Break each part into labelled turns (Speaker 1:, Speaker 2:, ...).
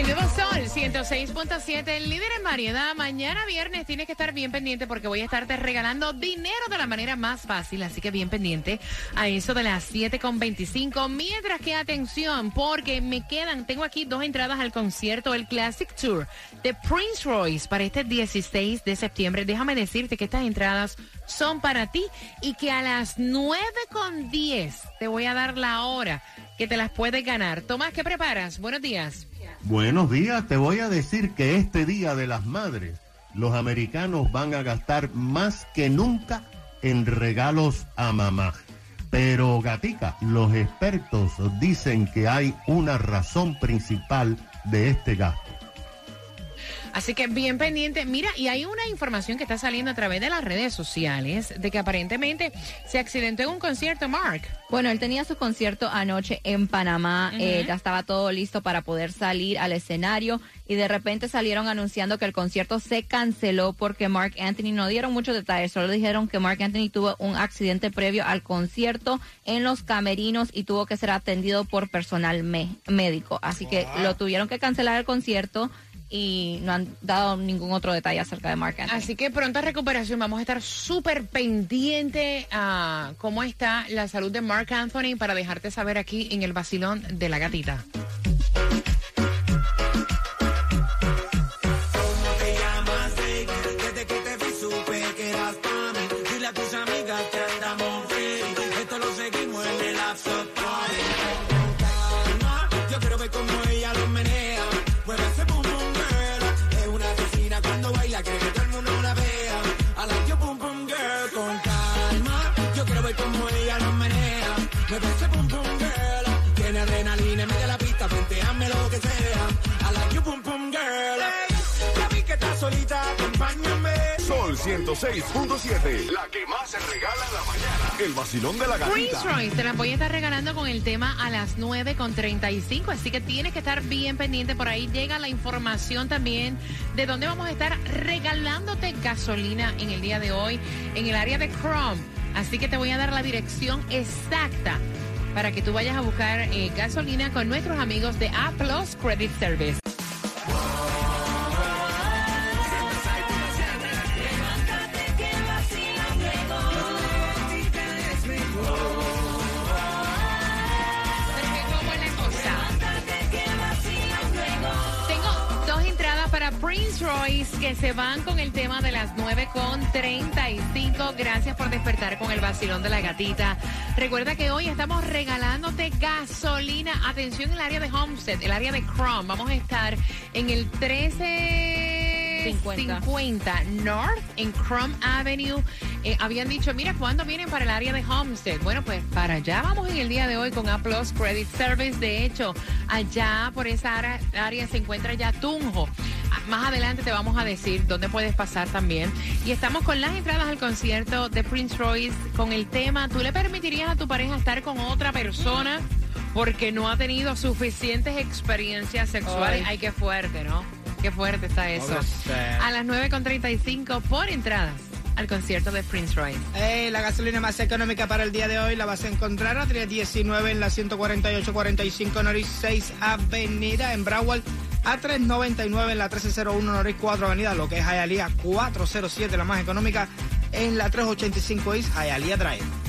Speaker 1: El
Speaker 2: nuevo Sol 106.7, el líder en variedad. Mañana viernes tienes que estar bien pendiente porque voy a estarte regalando dinero de la manera más fácil. Así que bien pendiente a eso de las 7.25. Mientras que atención, porque me quedan, tengo aquí dos entradas al concierto, el Classic Tour de Prince Royce para este 16 de septiembre. Déjame decirte que estas entradas son para ti y que a las 9.10 te voy a dar la hora que te las puedes ganar. Tomás, ¿qué preparas? Buenos días.
Speaker 3: Buenos días, te voy a decir que este Día de las Madres, los americanos van a gastar más que nunca en regalos a mamá. Pero gatica, los expertos dicen que hay una razón principal de este gasto.
Speaker 2: Así que bien pendiente. Mira, y hay una información que está saliendo a través de las redes sociales de que aparentemente se accidentó en un concierto, Mark.
Speaker 4: Bueno, él tenía su concierto anoche en Panamá, eh, ya estaba todo listo para poder salir al escenario y de repente salieron anunciando que el concierto se canceló porque Mark Anthony no dieron muchos detalles, solo dijeron que Mark Anthony tuvo un accidente previo al concierto en los camerinos y tuvo que ser atendido por personal me- médico, así que lo tuvieron que cancelar el concierto y no han dado ningún otro detalle acerca de Mark Anthony.
Speaker 2: Así que pronta recuperación. Vamos a estar súper pendiente a cómo está la salud de Mark Anthony para dejarte saber aquí en el vacilón de la gatita.
Speaker 1: Acompáñame.
Speaker 5: Sol 106.7. La que más se regala en la mañana. El vacilón de la gatita.
Speaker 2: Royce te las voy a estar regalando con el tema a las 9 con 35, así que tienes que estar bien pendiente. Por ahí llega la información también de dónde vamos a estar regalándote gasolina en el día de hoy en el área de Chrome. Así que te voy a dar la dirección exacta para que tú vayas a buscar eh, gasolina con nuestros amigos de A Plus Credit Service. Que se van con el tema de las 9 con 35. Gracias por despertar con el vacilón de la gatita. Recuerda que hoy estamos regalándote gasolina. Atención, el área de Homestead, el área de Chrome. Vamos a estar en el 1350
Speaker 4: 50.
Speaker 2: North en Chrome Avenue. Eh, habían dicho, mira, ¿cuándo vienen para el área de Homestead? Bueno, pues para allá vamos en el día de hoy con A Plus Credit Service. De hecho, allá por esa área, área se encuentra ya Tunjo. Ah, Más adelante te vamos a decir dónde puedes pasar también. Y estamos con las entradas al concierto de Prince Royce con el tema, ¿tú le permitirías a tu pareja estar con otra persona porque no ha tenido suficientes experiencias sexuales? Ay, qué fuerte, ¿no? Qué fuerte está eso. A las 9.35 por entradas al concierto de Prince Royce.
Speaker 6: Eh, la gasolina más económica para el día de hoy la vas a encontrar a 319 en la 148-45 Norris 6 Avenida en Broward, a 399 en la 1301 Norris 4 Avenida, lo que es Hialeah 407, la más económica en la 385 East Hialeah Drive.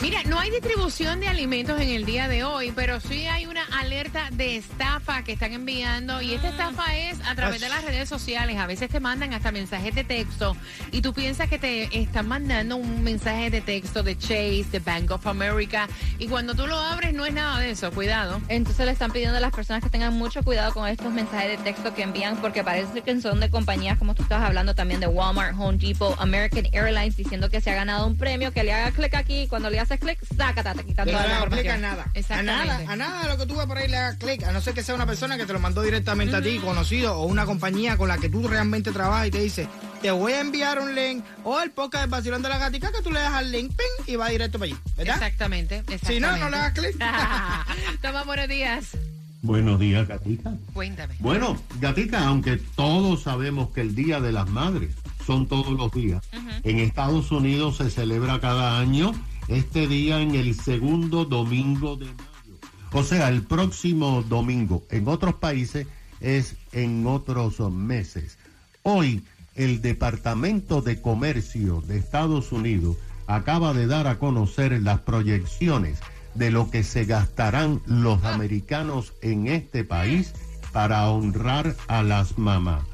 Speaker 2: Mira, no hay distribución de alimentos en el día de hoy, pero sí hay una alerta de estafa que están enviando y esta estafa es a través de las redes sociales. A veces te mandan hasta mensajes de texto y tú piensas que te están mandando un mensaje de texto de Chase, de Bank of America y cuando tú lo abres no es nada de eso, cuidado.
Speaker 4: Entonces le están pidiendo a las personas que tengan mucho cuidado con estos mensajes de texto que envían porque parece que son de compañías como tú estabas hablando también de Walmart, Home Depot, American Airlines diciendo que se ha ganado un premio, que le haga clic aquí y cuando le haces clic, sácate, te quitan
Speaker 6: Pero
Speaker 4: toda
Speaker 6: no
Speaker 4: la
Speaker 6: a nada. A nada, a nada de lo que tú ves por ahí le hagas clic. A no ser que sea una persona que te lo mandó directamente a ti, conocido, o una compañía con la que tú realmente trabajas y te dice, te voy a enviar un link o el podcast del vacilón de la gatica que tú le das al link, ping, y va directo para allí. ¿Verdad?
Speaker 2: Exactamente, exactamente.
Speaker 6: Si no, no le hagas clic.
Speaker 2: Toma, buenos días.
Speaker 3: Buenos días, Gatica.
Speaker 2: Cuéntame.
Speaker 3: Bueno, Gatica, aunque todos sabemos que el Día de las Madres son todos los días, en Estados Unidos se celebra cada año este día en el segundo domingo de mayo. O sea, el próximo domingo. En otros países es en otros meses. Hoy, el Departamento de Comercio de Estados Unidos acaba de dar a conocer las proyecciones de lo que se gastarán los americanos en este país para honrar a las mamás.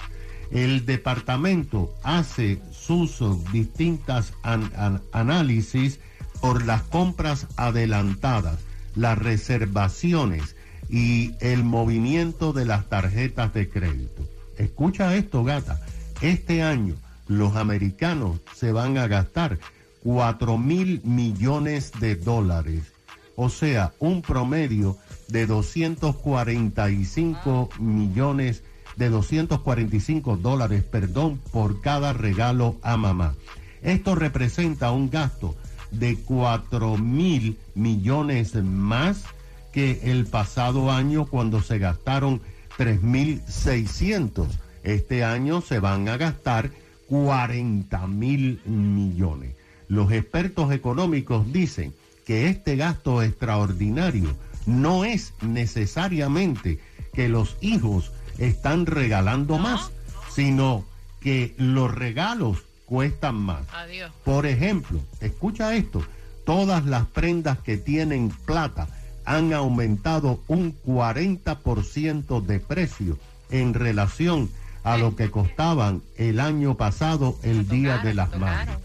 Speaker 3: El departamento hace sus distintas an- an- análisis por las compras adelantadas, las reservaciones y el movimiento de las tarjetas de crédito. Escucha esto, gata. Este año los americanos se van a gastar 4 mil millones de dólares o sea, un promedio de 245 millones, de 245 dólares, perdón, por cada regalo a mamá. Esto representa un gasto de 4 mil millones más que el pasado año cuando se gastaron 3.600. Este año se van a gastar 40 mil millones. Los expertos económicos dicen que este gasto extraordinario no es necesariamente que los hijos están regalando más, sino que los regalos cuestan más.
Speaker 2: Adiós.
Speaker 3: Por ejemplo, escucha esto, todas las prendas que tienen plata han aumentado un 40% de precio en relación a lo que costaban el año pasado el Día de las Madres.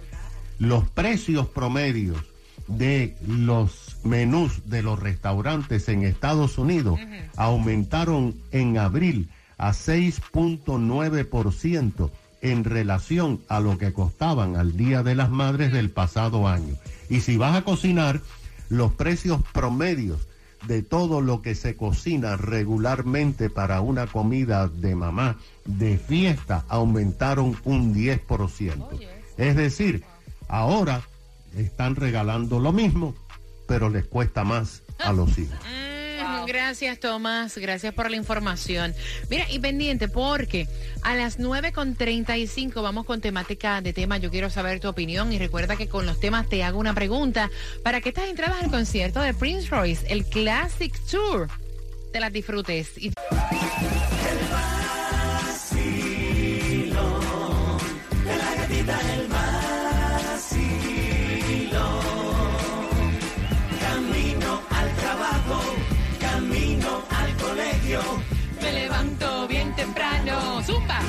Speaker 3: Los precios promedios de los menús de los restaurantes en Estados Unidos aumentaron en abril a 6.9% en relación a lo que costaban al Día de las Madres del pasado año. Y si vas a cocinar, los precios promedios de todo lo que se cocina regularmente para una comida de mamá de fiesta aumentaron un 10%. Es decir, ahora están regalando lo mismo, pero les cuesta más a los hijos.
Speaker 2: Gracias, Tomás. Gracias por la información. Mira, y pendiente, porque a las 9.35 vamos con temática de tema. Yo quiero saber tu opinión. Y recuerda que con los temas te hago una pregunta. ¿Para qué estás entradas al concierto de Prince Royce, el Classic Tour? Te las disfrutes. Y me levanto bien temprano. ¡Zumba!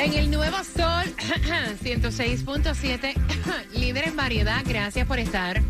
Speaker 2: En el nuevo Sol 106.7, líder en variedad, gracias por estar.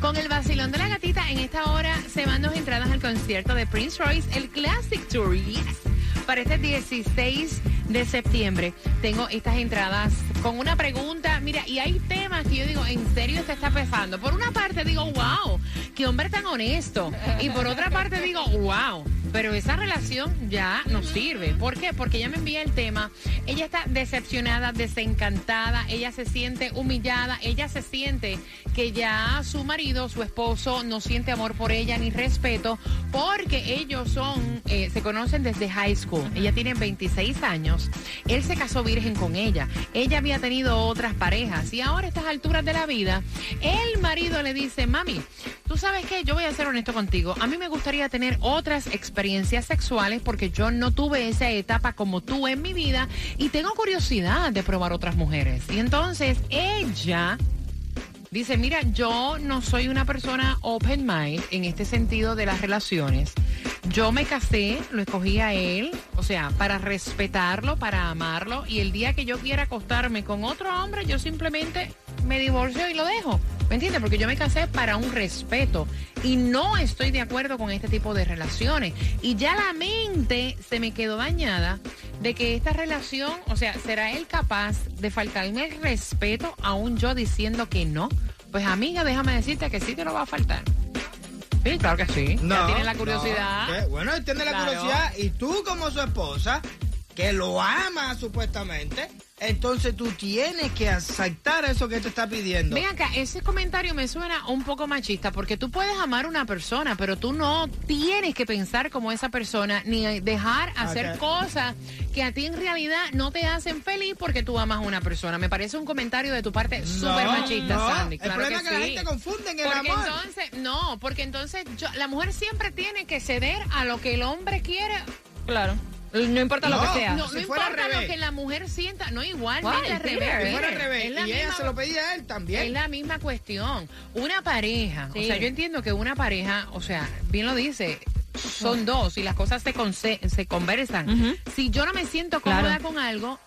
Speaker 2: Con el vacilón de la gatita, en esta hora se van dos entradas al concierto de Prince Royce, el Classic Tour. Yes. Para este 16 de septiembre tengo estas entradas con una pregunta. Mira, y hay temas que yo digo, en serio se está pesando. Por una parte digo, wow, qué hombre tan honesto. Y por otra parte digo, wow, pero esa relación ya no sirve. ¿Por qué? Porque ella me envía el tema. Ella está decepcionada, desencantada, ella se siente humillada, ella se siente que ya su marido, su esposo, no siente amor por ella ni respeto, porque ellos son, eh, se conocen desde high school. Ella tiene 26 años. Él se casó virgen con ella. Ella había tenido otras parejas y ahora a estas alturas de la vida, el marido le dice, mami, tú sabes qué, yo voy a ser honesto contigo. A mí me gustaría tener otras experiencias sexuales porque yo no tuve esa etapa como tú en mi vida y tengo curiosidad de probar otras mujeres. Y entonces ella dice, mira, yo no soy una persona open mind en este sentido de las relaciones. Yo me casé, lo escogí a él, o sea, para respetarlo, para amarlo, y el día que yo quiera acostarme con otro hombre, yo simplemente me divorcio y lo dejo. ¿Me entiendes? Porque yo me casé para un respeto y no estoy de acuerdo con este tipo de relaciones. Y ya la mente se me quedó dañada de que esta relación, o sea, ¿será él capaz de faltarme el respeto aún yo diciendo que no? Pues amiga, déjame decirte que sí te lo va a faltar. Sí, claro que sí. ya tiene la curiosidad.
Speaker 6: no. Bueno, él tiene la
Speaker 2: Claro.
Speaker 6: curiosidad y tú como su esposa, que lo ama supuestamente, entonces tú tienes que aceptar eso que te está pidiendo.
Speaker 2: Ven acá, ese comentario me suena un poco machista porque tú puedes amar a una persona, pero tú no tienes que pensar como esa persona ni dejar hacer cosas que a ti en realidad no te hacen feliz porque tú amas a una persona. Me parece un comentario de tu parte súper machista,
Speaker 6: no.
Speaker 2: Sandy.
Speaker 6: El
Speaker 2: Claro
Speaker 6: problema
Speaker 2: que
Speaker 6: es que la gente confunde en el
Speaker 2: porque
Speaker 6: amor.
Speaker 2: entonces, no, porque entonces yo- la mujer siempre tiene que ceder a lo que el hombre quiere.
Speaker 4: Claro. No importa lo que sea.
Speaker 2: No,
Speaker 6: si
Speaker 2: no
Speaker 6: fuera al
Speaker 2: importa lo que la mujer sienta, no igualmente
Speaker 4: Why?
Speaker 2: al revés.
Speaker 4: Fair.
Speaker 6: Si fuera al revés,
Speaker 2: es la
Speaker 6: y ella
Speaker 2: misma-
Speaker 6: se lo pedía a él
Speaker 2: es
Speaker 6: también.
Speaker 2: la misma cuestión. Una pareja, o sea, yo entiendo que una pareja, o sea, bien lo dice, son dos y las cosas se, conse- se conversan. Si yo no me siento cómoda
Speaker 4: Claro.
Speaker 2: con algo,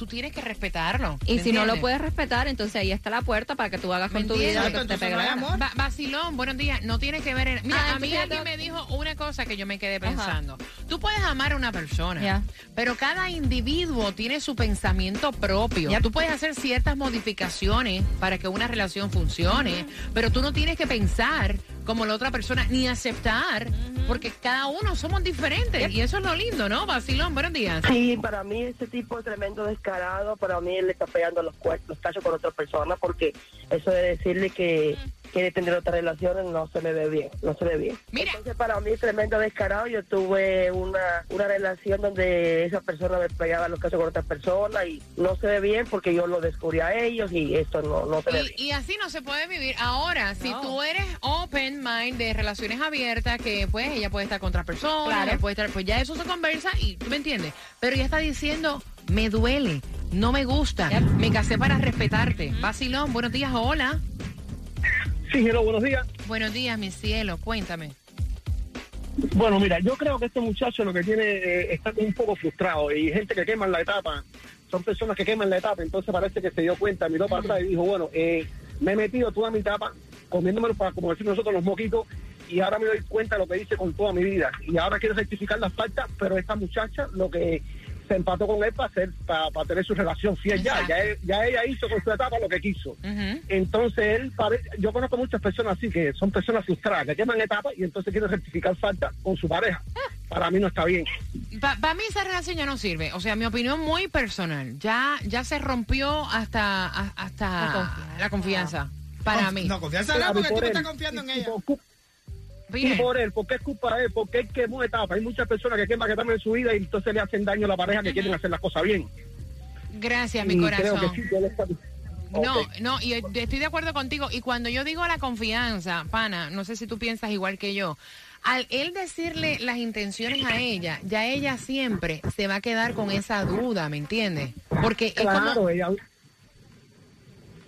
Speaker 2: tú tienes que respetarlo.
Speaker 4: Y
Speaker 2: ¿me
Speaker 4: si no lo puedes respetar, entonces ahí está la puerta para que tú hagas
Speaker 2: ¿Me
Speaker 4: con tu vida lo que te
Speaker 6: no.
Speaker 2: Ba- Basilón, buenos días. No tiene que ver en. Mira,
Speaker 4: Ah,
Speaker 2: a mí alguien me dijo una cosa que yo me quedé
Speaker 4: Ajá.
Speaker 2: pensando. Tú puedes amar a una persona, pero cada individuo tiene su pensamiento propio.
Speaker 4: Yep.
Speaker 2: Tú puedes hacer ciertas modificaciones para que una relación funcione, pero tú no tienes que pensar como la otra persona ni aceptar, porque cada uno somos diferentes. Y eso es lo lindo, ¿no? Basilón, buenos días.
Speaker 7: Sí, para mí ese tipo es tremendo descarado, para mí él le está pegando los, los cachos con otra persona porque eso de decirle que quiere tener otras relaciones no se le ve bien, no se le ve bien.
Speaker 2: Mira.
Speaker 7: Entonces para mí es tremendo descarado, yo tuve una, una relación donde esa persona me pegaba los cachos con otra persona y no se ve bien porque yo lo descubrí a ellos y esto no, no se ve bien.
Speaker 2: Y, así no se puede vivir. Ahora, si tú eres open mind de relaciones abiertas, que pues ella puede estar con otras personas,
Speaker 4: Claro.
Speaker 2: puede estar, pues ya eso se conversa y tú me entiendes. Pero ella está diciendo, me duele, no me gusta,
Speaker 4: Yep.
Speaker 2: me casé para respetarte. Vacilón, buenos días, hola.
Speaker 8: Sí, hello, buenos días.
Speaker 2: Buenos días, mi cielo, cuéntame.
Speaker 8: Bueno, mira, yo creo que este muchacho lo que tiene eh, está un poco frustrado y gente que queman la etapa, son personas que queman la etapa, entonces parece que se dio cuenta, miró para atrás y dijo, bueno, eh, me he metido toda mi etapa comiéndomelo para, como decimos nosotros, los moquitos y ahora me doy cuenta de lo que hice con toda mi vida y ahora quiero rectificar las faltas, pero esta muchacha lo que se empató con él para hacer para, para tener su relación fiel ya, ya, él- ya ella hizo con su etapa lo que quiso. Entonces él parece, yo conozco muchas personas así que son personas frustradas, que queman etapas y entonces quieren rectificar falta con su pareja. Para mí no está bien.
Speaker 2: Para mí esa relación ya no sirve. O sea, mi opinión muy personal. Ya, ya se rompió hasta, a- hasta
Speaker 4: La confianza.
Speaker 2: la confianza. Para
Speaker 6: Conf-
Speaker 2: mí.
Speaker 6: No, confianza
Speaker 8: Claro,
Speaker 6: no, porque
Speaker 8: y
Speaker 6: tú
Speaker 8: por
Speaker 6: no
Speaker 8: él.
Speaker 6: estás confiando en ella.
Speaker 8: por
Speaker 2: Bien.
Speaker 8: por él, porque es culpa de él, porque él quemó etapas. Hay muchas personas que queman etapas en su vida y entonces le hacen daño a la pareja que quieren hacer las cosas bien.
Speaker 2: Gracias, mi corazón.
Speaker 8: creo que sí, que él está...
Speaker 2: No, no, y estoy de acuerdo contigo. Y cuando yo digo la confianza, pana, no sé si tú piensas igual que yo. Al él decirle las intenciones a ella, ya ella siempre se va a quedar con esa duda, ¿me entiendes? Porque es
Speaker 8: Claro,
Speaker 2: como...
Speaker 8: ella,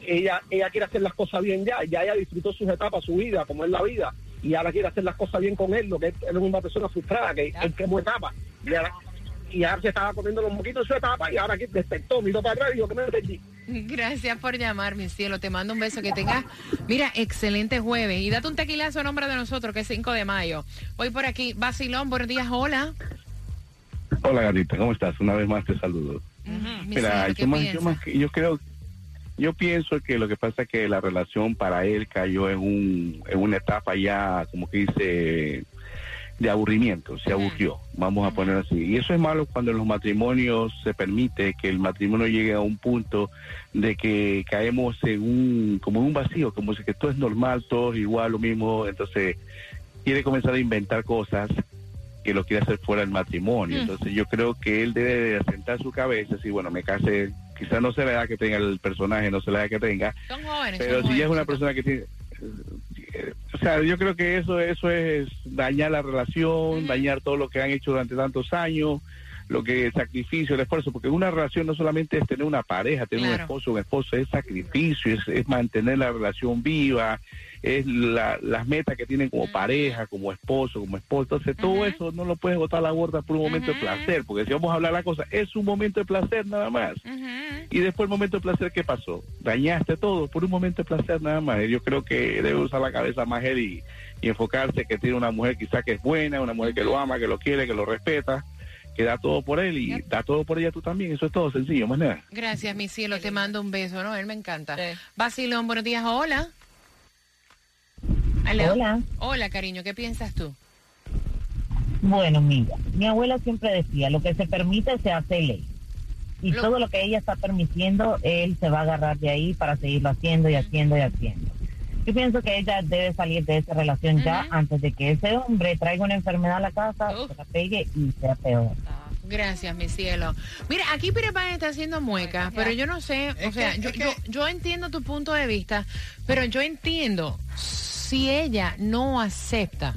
Speaker 8: ella, ella quiere hacer las cosas bien ya, ya ella disfrutó sus etapas, su vida, como es la vida, y ahora quiere hacer las cosas bien con él, lo que es, él es una persona frustrada, que él quemó etapas, y ahora, y ahora se estaba comiendo los moquitos en su etapa, y ahora que despertó, miró para atrás y dijo que me perdí.
Speaker 2: Gracias por llamar, mi cielo. Te mando un beso. Que tengas, mira, excelente jueves. Y date un tequilazo en nombre de nosotros, que es 5 de mayo. Voy por aquí. Basilón, buenos días. Hola.
Speaker 9: Hola gatita, ¿cómo estás? Una vez más te saludo.
Speaker 2: Mi
Speaker 9: Mira,
Speaker 2: cielo, ¿qué
Speaker 9: yo, más, yo, más que- yo creo, yo pienso que lo que pasa es que la relación para él cayó en, un, en una etapa ya, como que dice, de aburrimiento, se aburrió, vamos a poner así. Y eso es malo cuando en los matrimonios se permite que el matrimonio llegue a un punto de que caemos en un, como en un vacío, como si que todo es normal, todo es igual, lo mismo, entonces quiere comenzar a inventar cosas que lo quiere hacer fuera del matrimonio. Entonces yo creo que él debe de asentar su cabeza, y bueno, me case, quizás no se la edad que tenga el personaje, no se la edad que tenga,
Speaker 2: Son jóvenes.
Speaker 9: pero
Speaker 2: son
Speaker 9: si ya es una persona que tiene o sea, yo creo que eso, eso es dañar la relación, dañar todo lo que han hecho durante tantos años, lo que es sacrificio, el esfuerzo, porque una relación no solamente es tener una pareja, tener un esposo, un esposo, es sacrificio, es, es mantener la relación viva, es la- las metas que tienen como pareja, como esposo, como esposo. Entonces, todo eso no lo puedes botar a la borda por un momento de placer, porque si vamos a hablar la cosa, es un momento de placer nada más. Y después el momento de placer, ¿qué pasó? Dañaste todo por un momento de placer nada más. Y Yo creo que debe usar la cabeza más él y, y enfocarse que tiene una mujer quizá que es buena, una mujer que lo ama, que lo quiere, que lo respeta, que da todo por él y da todo por ella tú también. Eso es todo sencillo, más nada.
Speaker 2: Gracias, mi cielo. Te mando un beso, ¿no? Él me encanta. Basilón, buenos días. Hola. Aló.
Speaker 10: Hola.
Speaker 2: Hola, cariño. ¿Qué piensas tú?
Speaker 10: Bueno, mira, mi abuela siempre decía, lo que se permite se hace ley. Y
Speaker 2: Lo-
Speaker 10: todo lo que ella está permitiendo, él se va a agarrar de ahí para seguirlo haciendo y haciendo y haciendo. Yo pienso que ella debe salir de esa relación ya antes de que ese hombre traiga una enfermedad a la casa, se la pegue y sea peor.
Speaker 2: Gracias, mi cielo. Mira, aquí Peter Pan está haciendo muecas, pero yo no sé, o
Speaker 6: Es
Speaker 2: sea,
Speaker 6: que-
Speaker 2: yo,
Speaker 6: que-
Speaker 2: yo, yo entiendo tu punto de vista, pero yo entiendo, si ella no acepta,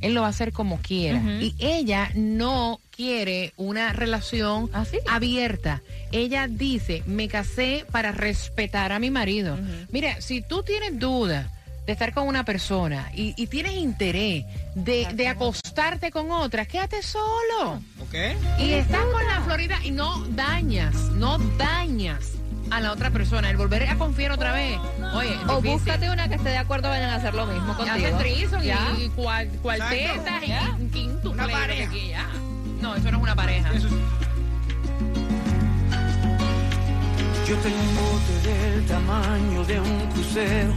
Speaker 2: él lo va a hacer como quiera. Y ella no quiere una relación
Speaker 4: Así.
Speaker 2: abierta. Ella dice, me casé para respetar a mi marido. Mira, si tú tienes dudas de estar con una persona y, y tienes interés de, de acostarte con otra, quédate solo.
Speaker 6: ¿Ok?
Speaker 2: Y estás con la Florida y no dañas, no dañas a la otra persona. El volver a confiar otra vez. Oye,
Speaker 4: O búscate una que esté de acuerdo, vayan a hacer lo mismo contigo.
Speaker 2: y, y cuartetas y
Speaker 6: Una
Speaker 2: que. No, eso no es una pareja.
Speaker 6: Eso es-
Speaker 1: Yo tengo un bote del tamaño de un crucero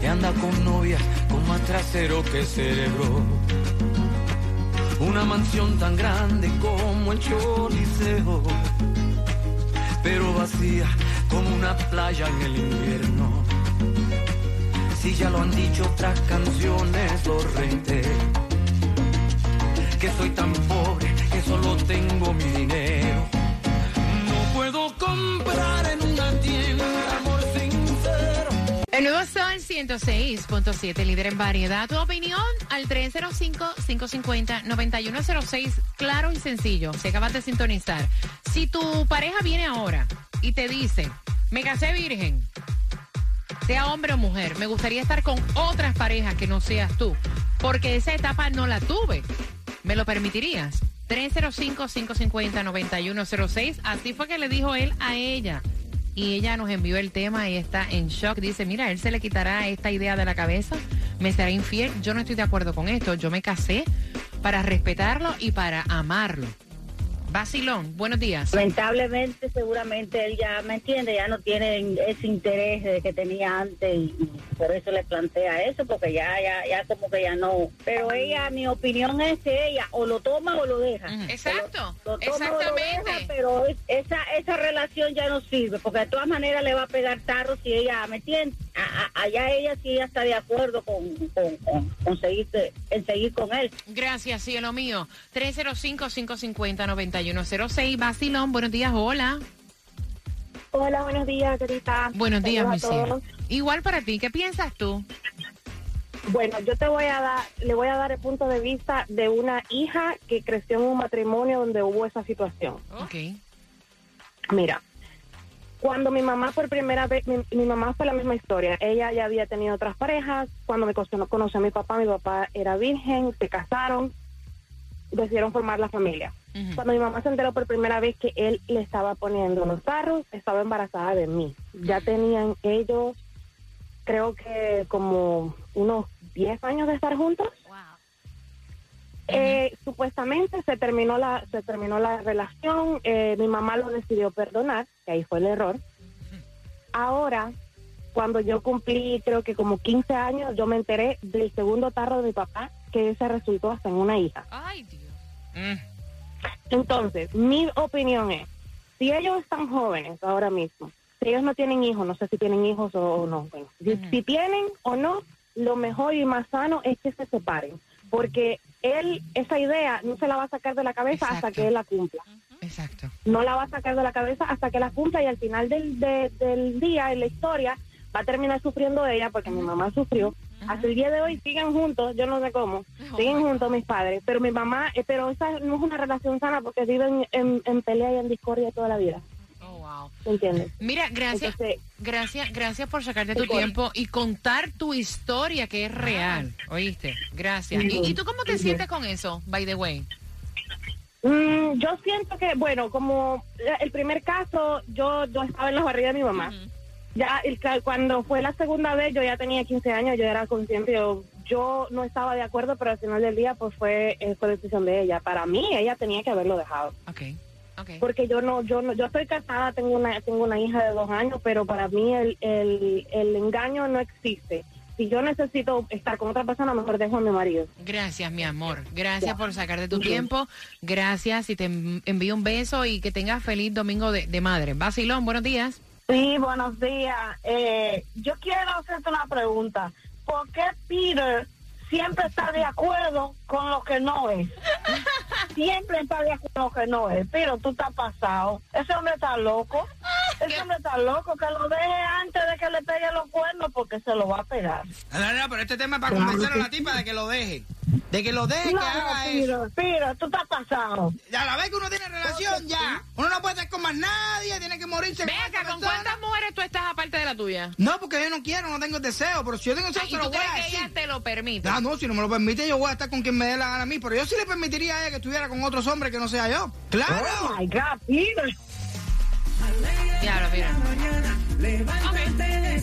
Speaker 1: que anda con novias con más trasero que cerebro. Una mansión tan grande como el Choliseo, pero vacía como una playa en el invierno. Si ya lo han dicho otras canciones, lo reitero que soy tan pobre que solo tengo mi dinero. No puedo comprar en una tienda amor sincero.
Speaker 2: El nuevo Sol 106.7, líder en variedad. Tu opinión al 305-550-9106. Claro y sencillo. Se acabas de sintonizar. Si tu pareja viene ahora y te dice, me casé virgen, sea hombre o mujer, me gustaría estar con otras parejas que no seas tú, porque esa etapa no la tuve. ¿Me lo permitirías? 305-550-9106. Así fue que le dijo él a ella. Y ella nos envió el tema y está en shock. Dice, mira, él se le quitará esta idea de la cabeza, me será infiel. Yo no estoy de acuerdo con esto. Yo me casé para respetarlo y para amarlo. Basilón, buenos días.
Speaker 11: Lamentablemente, seguramente él ya, ¿me entiende? Ya no tiene ese interés de que tenía antes y, y por eso le plantea eso, porque ya, ya, ya como que ya no. Pero ella, mi opinión es que ella o lo toma o lo deja.
Speaker 2: Exacto,
Speaker 11: Lo, lo toma o lo
Speaker 2: exactamente.
Speaker 11: deja, pero es- esa, esa relación ya no sirve, porque de todas maneras le va a pegar tarro si ella, ¿me entiende? A- a- allá ella si ella está de acuerdo con, con, con, con seguir, en seguir con él.
Speaker 2: Gracias, cielo mío. 305-550-9106. Basilón, buenos días, hola.
Speaker 12: Hola, buenos días, querida.
Speaker 2: Buenos días, mi cielo.
Speaker 12: todos.
Speaker 2: Igual para ti, ¿qué piensas tú?
Speaker 12: Bueno, yo te voy a dar, le voy a dar el punto de vista de una hija que creció en un matrimonio donde hubo esa situación.
Speaker 2: Ok.
Speaker 12: Mira, cuando mi mamá por primera vez, mi, mi mamá fue la misma historia. Ella ya había tenido otras parejas. Cuando me conoció, conoció a mi papá, mi papá era virgen, se casaron, decidieron formar la familia. Cuando mi mamá se enteró por primera vez que él le estaba poniendo los carros, estaba embarazada de mí. Ya tenían ellos, creo que como unos 10 años de estar juntos. Eh, supuestamente se terminó la se terminó la relación eh, mi mamá lo decidió perdonar que ahí fue el error ahora cuando yo cumplí creo que como 15 años yo me enteré del segundo tarro de mi papá que ese resultó hasta en una hija
Speaker 2: Ay, Dios. Mm.
Speaker 12: entonces mi opinión es si ellos están jóvenes ahora mismo si ellos no tienen hijos no sé si tienen hijos o, o no bueno, si- si tienen o no lo mejor y más sano es que se separen porque él esa idea no se la va a sacar de la cabeza hasta que él la cumpla
Speaker 2: Exacto.
Speaker 12: no la va a sacar de la cabeza hasta que la cumpla y al final del, de- del día en la historia va a terminar sufriendo ella porque mi mamá sufrió. Hasta el día de hoy siguen juntos, yo no sé cómo, siguen juntos mis padres, pero mi mamá, eh, pero esa no es una relación sana porque viven en, en pelea y en discordia toda la vida.
Speaker 2: Wow.
Speaker 12: ¿Me entiendes?
Speaker 2: Mira, gracias,
Speaker 12: Entonces-
Speaker 2: gracias, gracias por sacarte tu tiempo y contar tu historia que es real. ¿Oíste? Gracias. ¿Y, y tú cómo te sientes con eso, by the way?
Speaker 12: Mm, yo siento que, bueno, como el primer caso, yo, yo estaba en la barriga de mi mamá. Ya el cuando fue la segunda vez, yo ya tenía 15 años, yo era consciente, yo, yo no estaba de acuerdo, pero al final del día, pues fue, eh, fue decisión de ella. Para mí, ella tenía que haberlo dejado.
Speaker 2: Ok,
Speaker 12: Porque yo no, yo no, yo estoy casada, tengo una, tengo una hija de dos años, pero para mí el, el, el engaño no existe. Si yo necesito estar con otra persona, mejor dejo a mi marido.
Speaker 2: Gracias, mi amor. Gracias por sacarte tu tiempo. Gracias y te en- envío un beso y que tengas feliz domingo de, de madre. Basilón, buenos días.
Speaker 13: Sí, buenos días. Eh, yo quiero hacerte una pregunta. ¿Por qué Peter siempre está de acuerdo con lo que no es? Siempre está de acuerdo con lo que no es. Pero tú estás pasado. Ese hombre está loco. Ese hombre está loco. Que lo deje antes de que le pegue los cuernos porque se lo va a pegar.
Speaker 6: No, no, no, pero este tema es para
Speaker 13: Claro
Speaker 6: convencer a la tipa de que lo deje. De que lo deje,
Speaker 13: No,
Speaker 6: que haga
Speaker 13: Piro,
Speaker 6: eso.
Speaker 13: Piro, tú estás pasado.
Speaker 6: A la vez que uno tiene relación, ya. Uno no puede estar con más nadie, tiene que morirse
Speaker 2: Ven
Speaker 6: con
Speaker 2: ¿con cuántas mujeres tú estás aparte de la tuya?
Speaker 6: No, porque yo no quiero, no tengo deseo. Pero si yo tengo deseo,
Speaker 2: Ah, ¿Y
Speaker 6: se lo
Speaker 2: tú
Speaker 6: voy
Speaker 2: crees
Speaker 6: a
Speaker 2: que
Speaker 6: decir.
Speaker 2: ella te lo permite?
Speaker 6: Ah, no, si no me lo permite, yo voy a estar con quien me dé la gana a mí. Pero yo sí le permitiría a ella que estuviera con otros hombres que no sea yo. ¡Claro!
Speaker 13: Oh my God, Peter.
Speaker 2: Diablo, mira.
Speaker 1: Levántate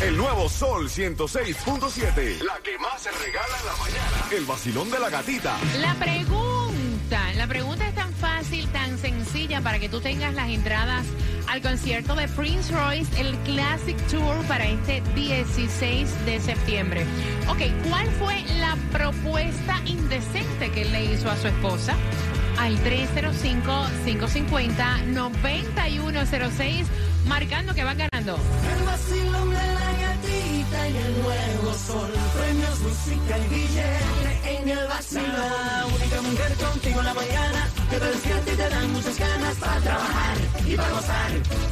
Speaker 5: El nuevo Sol 106.7. La que más se regala en la mañana. El vacilón de la gatita.
Speaker 2: La pregunta, la pregunta es tan fácil, tan sencilla para que tú tengas las entradas al concierto de Prince Royce, el Classic Tour para este 16 de septiembre. Ok, ¿cuál fue la propuesta indecente que él le hizo a su esposa? Al 305-550-9106, marcando que van ganando.
Speaker 1: Vacilón. La única mujer contigo en la mañana que te despierta y te dan muchas ganas para trabajar y para gozar.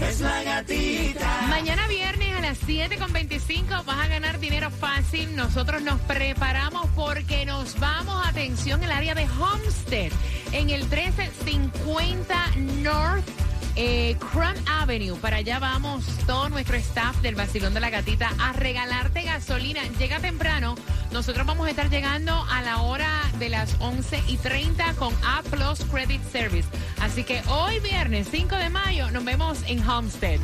Speaker 1: Es la gatita.
Speaker 2: Mañana viernes a las 7.25 vas a ganar dinero fácil. Nosotros nos preparamos porque nos vamos, atención, el área de Homestead, en el 1350 North. Eh, Avenue, para allá vamos todo nuestro staff del Vacilón de la Gatita a regalarte gasolina. Llega temprano, nosotros vamos a estar llegando a la hora de las 11 y 30 con A Plus Credit Service. Así que hoy viernes 5 de mayo nos vemos en Homestead.